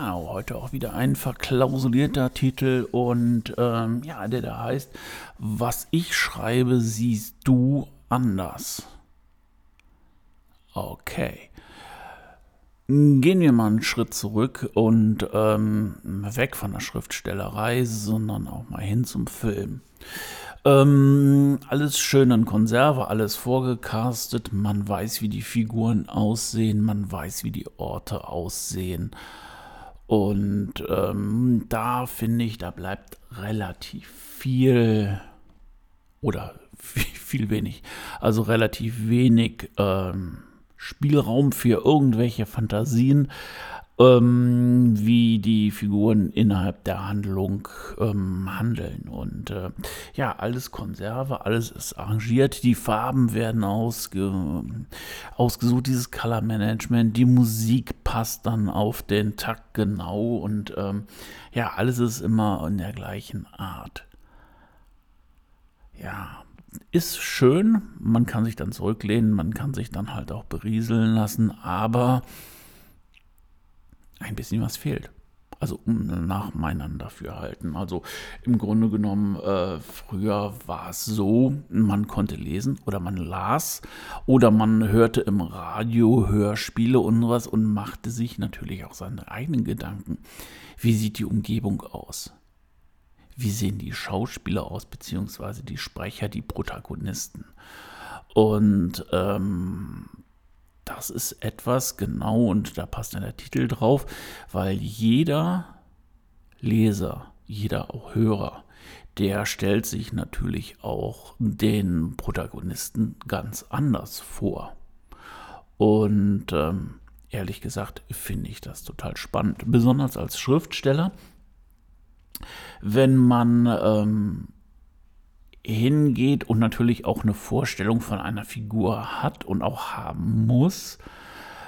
Ja, heute auch wieder ein verklausulierter Titel und ähm, ja, der da heißt, was ich schreibe, siehst du anders. Okay. Gehen wir mal einen Schritt zurück und ähm, weg von der Schriftstellerei, sondern auch mal hin zum Film. Ähm, alles schön in Konserve, alles vorgecastet, man weiß, wie die Figuren aussehen, man weiß, wie die Orte aussehen. Und ähm, da finde ich, da bleibt relativ viel oder viel, viel wenig, also relativ wenig ähm, Spielraum für irgendwelche Fantasien ähm, wie die Figuren innerhalb der Handlung ähm, handeln. Und äh, ja, alles Konserve, alles ist arrangiert, die Farben werden ausge ausgesucht, dieses Color Management, die Musik passt dann auf den Takt genau. Und ähm, ja, alles ist immer in der gleichen Art. Ja, ist schön, man kann sich dann zurücklehnen, man kann sich dann halt auch berieseln lassen, aber ein bisschen was fehlt. Also nach meinem Dafürhalten. Also im Grunde genommen, äh, früher war es so, man konnte lesen oder man las oder man hörte im Radio Hörspiele und was und machte sich natürlich auch seine eigenen Gedanken. Wie sieht die Umgebung aus? Wie sehen die Schauspieler aus, beziehungsweise die Sprecher, die Protagonisten? Und ähm, das ist etwas genau, und da passt dann der Titel drauf, weil jeder Leser, jeder auch Hörer, der stellt sich natürlich auch den Protagonisten ganz anders vor. Und ähm, ehrlich gesagt finde ich das total spannend, besonders als Schriftsteller, wenn man ähm, hingeht und natürlich auch eine Vorstellung von einer Figur hat und auch haben muss,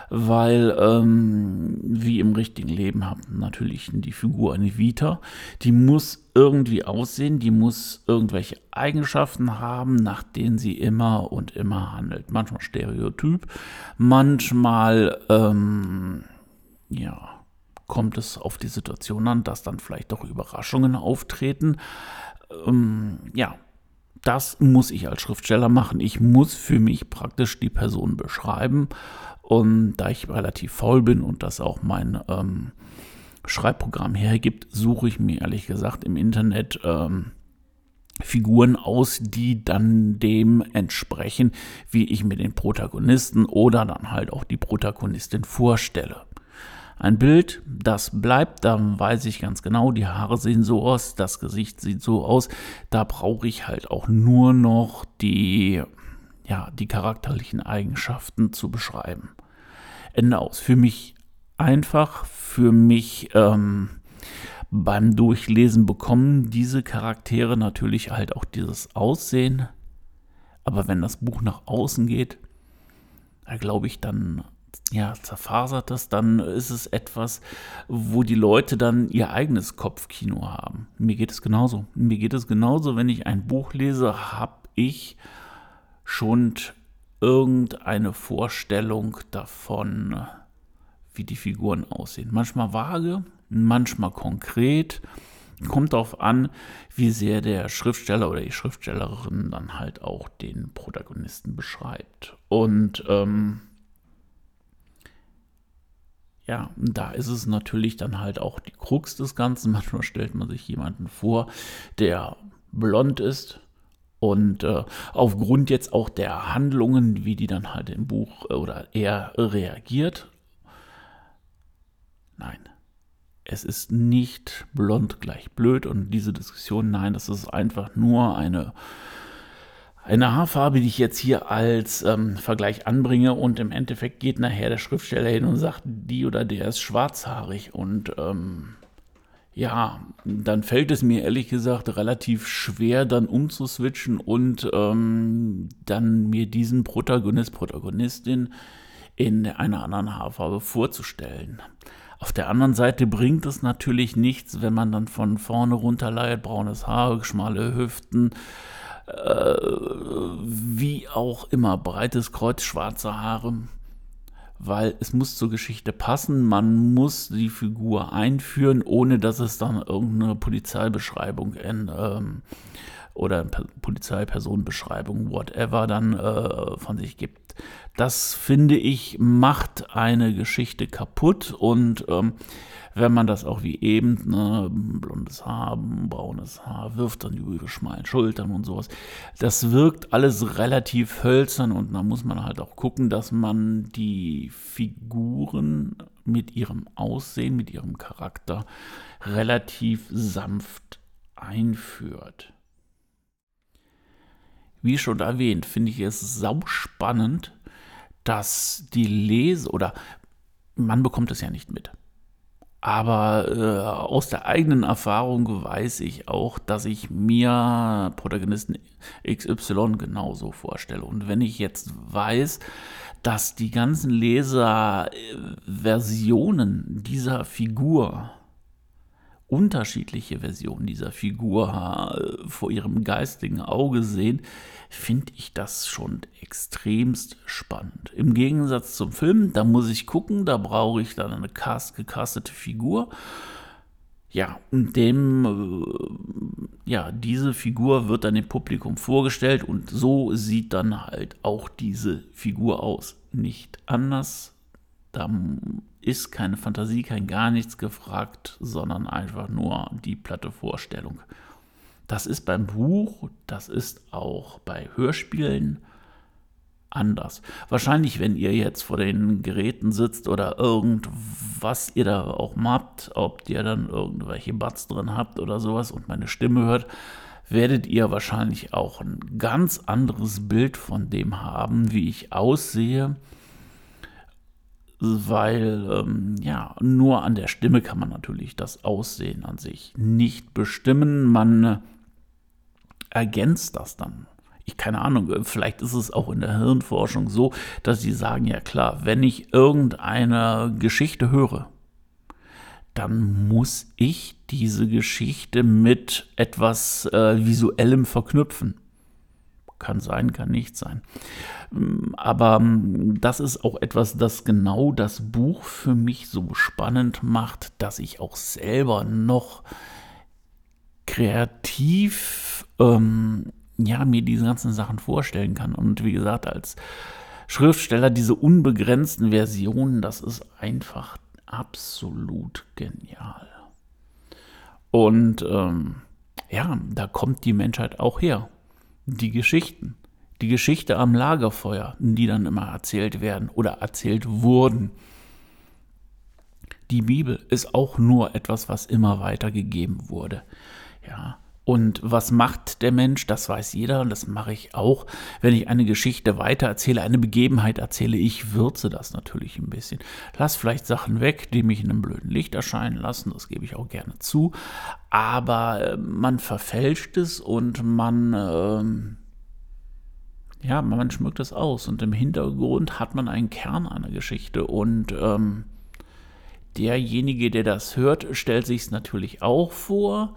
weil ähm, wie im richtigen Leben hat natürlich die Figur eine Vita, die muss irgendwie aussehen, die muss irgendwelche Eigenschaften haben, nach denen sie immer und immer handelt. Manchmal Stereotyp, manchmal ähm, ja kommt es auf die Situation an, dass dann vielleicht auch Überraschungen auftreten. Ähm, ja, das muss ich als Schriftsteller machen. Ich muss für mich praktisch die Person beschreiben. Und da ich relativ faul bin und das auch mein ähm, Schreibprogramm hergibt, suche ich mir ehrlich gesagt im Internet ähm, Figuren aus, die dann dem entsprechen, wie ich mir den Protagonisten oder dann halt auch die Protagonistin vorstelle. Ein Bild, das bleibt, da weiß ich ganz genau, die Haare sehen so aus, das Gesicht sieht so aus. Da brauche ich halt auch nur noch die, ja, die charakterlichen Eigenschaften zu beschreiben. Ende aus. Für mich einfach, für mich ähm, beim Durchlesen bekommen diese Charaktere natürlich halt auch dieses Aussehen. Aber wenn das Buch nach außen geht, da glaube ich, dann ja, zerfasert das, dann ist es etwas, wo die Leute dann ihr eigenes Kopfkino haben. Mir geht es genauso. Mir geht es genauso, wenn ich ein Buch lese, habe ich schon irgendeine Vorstellung davon, wie die Figuren aussehen. Manchmal vage, manchmal konkret. Kommt darauf an, wie sehr der Schriftsteller oder die Schriftstellerin dann halt auch den Protagonisten beschreibt. Und ähm, ja, da ist es natürlich dann halt auch die Krux des Ganzen. Manchmal stellt man sich jemanden vor, der blond ist und äh, aufgrund jetzt auch der Handlungen, wie die dann halt im Buch äh, oder er reagiert. Nein, es ist nicht blond gleich blöd und diese Diskussion, nein, das ist einfach nur eine eine Haarfarbe, die ich jetzt hier als ähm, Vergleich anbringe und im Endeffekt geht nachher der Schriftsteller hin und sagt, die oder der ist schwarzhaarig und ähm, ja, dann fällt es mir ehrlich gesagt relativ schwer, dann umzuswitchen und ähm, dann mir diesen Protagonist, Protagonistin in einer anderen Haarfarbe vorzustellen. Auf der anderen Seite bringt es natürlich nichts, wenn man dann von vorne runterleiert, braunes Haar, schmale Hüften, äh, wie auch immer, breites Kreuz, schwarze Haare weil es muss zur Geschichte passen. Man muss die Figur einführen, ohne dass es dann irgendeine Polizeibeschreibung in, ähm, oder Polizeipersonenbeschreibung, whatever, dann äh, von sich gibt. Das finde ich macht eine Geschichte kaputt und ähm, wenn man das auch wie eben, ne, blondes Haar, braunes Haar, wirft dann über schmalen Schultern und sowas. Das wirkt alles relativ hölzern und da muss man halt auch gucken, dass man die Figuren mit ihrem Aussehen, mit ihrem Charakter relativ sanft einführt. Wie schon erwähnt, finde ich es sauspannend, dass die Lese oder man bekommt es ja nicht mit. Aber äh, aus der eigenen Erfahrung weiß ich auch, dass ich mir Protagonisten XY genauso vorstelle. Und wenn ich jetzt weiß, dass die ganzen Leser äh, Versionen dieser Figur unterschiedliche Versionen dieser Figur äh, vor ihrem geistigen Auge sehen, finde ich das schon extremst spannend. Im Gegensatz zum Film, da muss ich gucken, da brauche ich dann eine cast gecastete Figur. Ja, dem, äh, ja, diese Figur wird dann dem Publikum vorgestellt und so sieht dann halt auch diese Figur aus. Nicht anders. Da ist keine Fantasie, kein gar nichts gefragt, sondern einfach nur die platte Vorstellung. Das ist beim Buch, das ist auch bei Hörspielen anders. Wahrscheinlich, wenn ihr jetzt vor den Geräten sitzt oder irgendwas ihr da auch habt, ob ihr dann irgendwelche Buds drin habt oder sowas und meine Stimme hört, werdet ihr wahrscheinlich auch ein ganz anderes Bild von dem haben, wie ich aussehe weil ähm, ja, nur an der Stimme kann man natürlich das Aussehen an sich nicht bestimmen. Man äh, ergänzt das dann. Ich keine Ahnung, äh, vielleicht ist es auch in der Hirnforschung so, dass sie sagen, ja klar, wenn ich irgendeine Geschichte höre, dann muss ich diese Geschichte mit etwas äh, Visuellem verknüpfen. Kann sein, kann nicht sein. Aber mm, das ist auch etwas, das genau das Buch für mich so spannend macht, dass ich auch selber noch kreativ ähm, ja, mir diese ganzen Sachen vorstellen kann. Und wie gesagt, als Schriftsteller diese unbegrenzten Versionen, das ist einfach absolut genial. Und ähm, ja, da kommt die Menschheit auch her die Geschichten, die Geschichte am Lagerfeuer, die dann immer erzählt werden oder erzählt wurden. Die Bibel ist auch nur etwas, was immer weitergegeben wurde. Ja, und was macht der Mensch? Das weiß jeder und das mache ich auch. Wenn ich eine Geschichte weitererzähle, eine Begebenheit erzähle, ich würze das natürlich ein bisschen. Lass vielleicht Sachen weg, die mich in einem blöden Licht erscheinen lassen, das gebe ich auch gerne zu. Aber äh, man verfälscht es und man, äh, ja, man schmückt es aus. Und im Hintergrund hat man einen Kern einer Geschichte und ähm, derjenige, der das hört, stellt sich es natürlich auch vor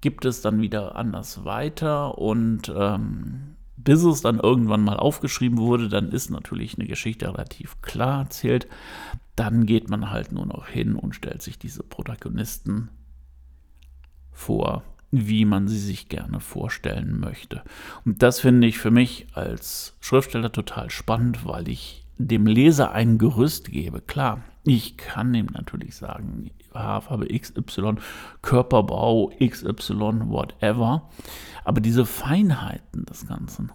gibt es dann wieder anders weiter und ähm, bis es dann irgendwann mal aufgeschrieben wurde, dann ist natürlich eine Geschichte relativ klar erzählt. Dann geht man halt nur noch hin und stellt sich diese Protagonisten vor, wie man sie sich gerne vorstellen möchte. Und das finde ich für mich als Schriftsteller total spannend, weil ich dem Leser ein Gerüst gebe. Klar, ich kann ihm natürlich sagen, Haarfarbe XY, Körperbau XY, whatever. Aber diese Feinheiten des Ganzen,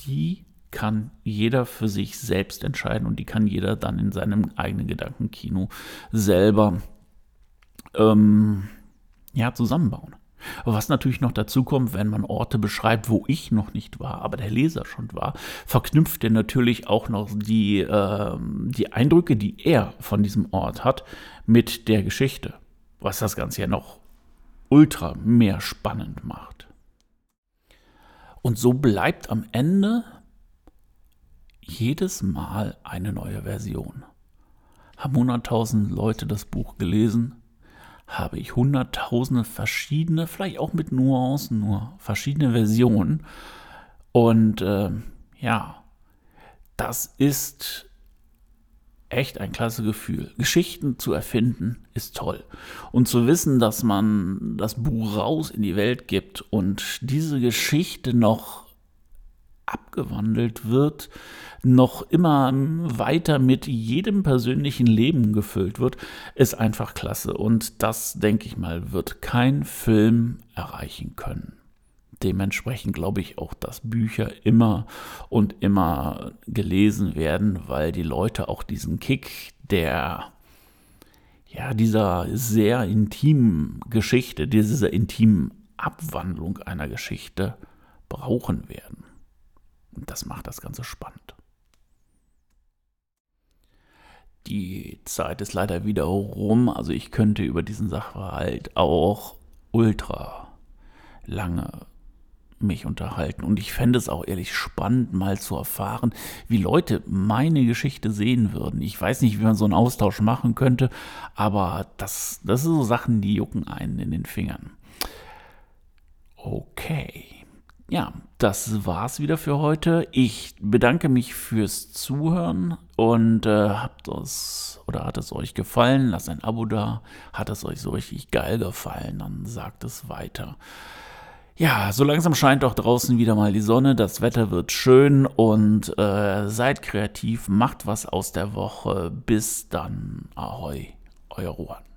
die kann jeder für sich selbst entscheiden und die kann jeder dann in seinem eigenen Gedankenkino selber ähm, ja, zusammenbauen. Was natürlich noch dazu kommt, wenn man Orte beschreibt, wo ich noch nicht war, aber der Leser schon war, verknüpft er natürlich auch noch die, äh, die Eindrücke, die er von diesem Ort hat, mit der Geschichte. was das Ganze ja noch ultra mehr spannend macht. Und so bleibt am Ende jedes Mal eine neue Version. Haben hunderttausend Leute das Buch gelesen, habe ich hunderttausende verschiedene, vielleicht auch mit Nuancen nur, verschiedene Versionen. Und äh, ja, das ist echt ein klasse Gefühl. Geschichten zu erfinden ist toll. Und zu wissen, dass man das Buch raus in die Welt gibt und diese Geschichte noch abgewandelt wird, noch immer weiter mit jedem persönlichen Leben gefüllt wird, ist einfach klasse. Und das, denke ich mal, wird kein Film erreichen können. Dementsprechend glaube ich auch, dass Bücher immer und immer gelesen werden, weil die Leute auch diesen Kick der ja, dieser sehr intimen Geschichte, dieser intimen Abwandlung einer Geschichte brauchen werden. Und das macht das Ganze spannend. Die Zeit ist leider wieder rum, also ich könnte über diesen Sachverhalt auch ultra lange mich unterhalten. Und ich fände es auch ehrlich spannend, mal zu erfahren, wie Leute meine Geschichte sehen würden. Ich weiß nicht, wie man so einen Austausch machen könnte, aber das, das sind so Sachen, die jucken einen in den Fingern. Okay. Ja, das war's wieder für heute. Ich bedanke mich fürs Zuhören und äh, habt es oder hat es euch gefallen? Lasst ein Abo da. Hat es euch so richtig geil gefallen? Dann sagt es weiter. Ja, so langsam scheint auch draußen wieder mal die Sonne, das Wetter wird schön und äh, seid kreativ, macht was aus der Woche. Bis dann, ahoi, euer Ruan.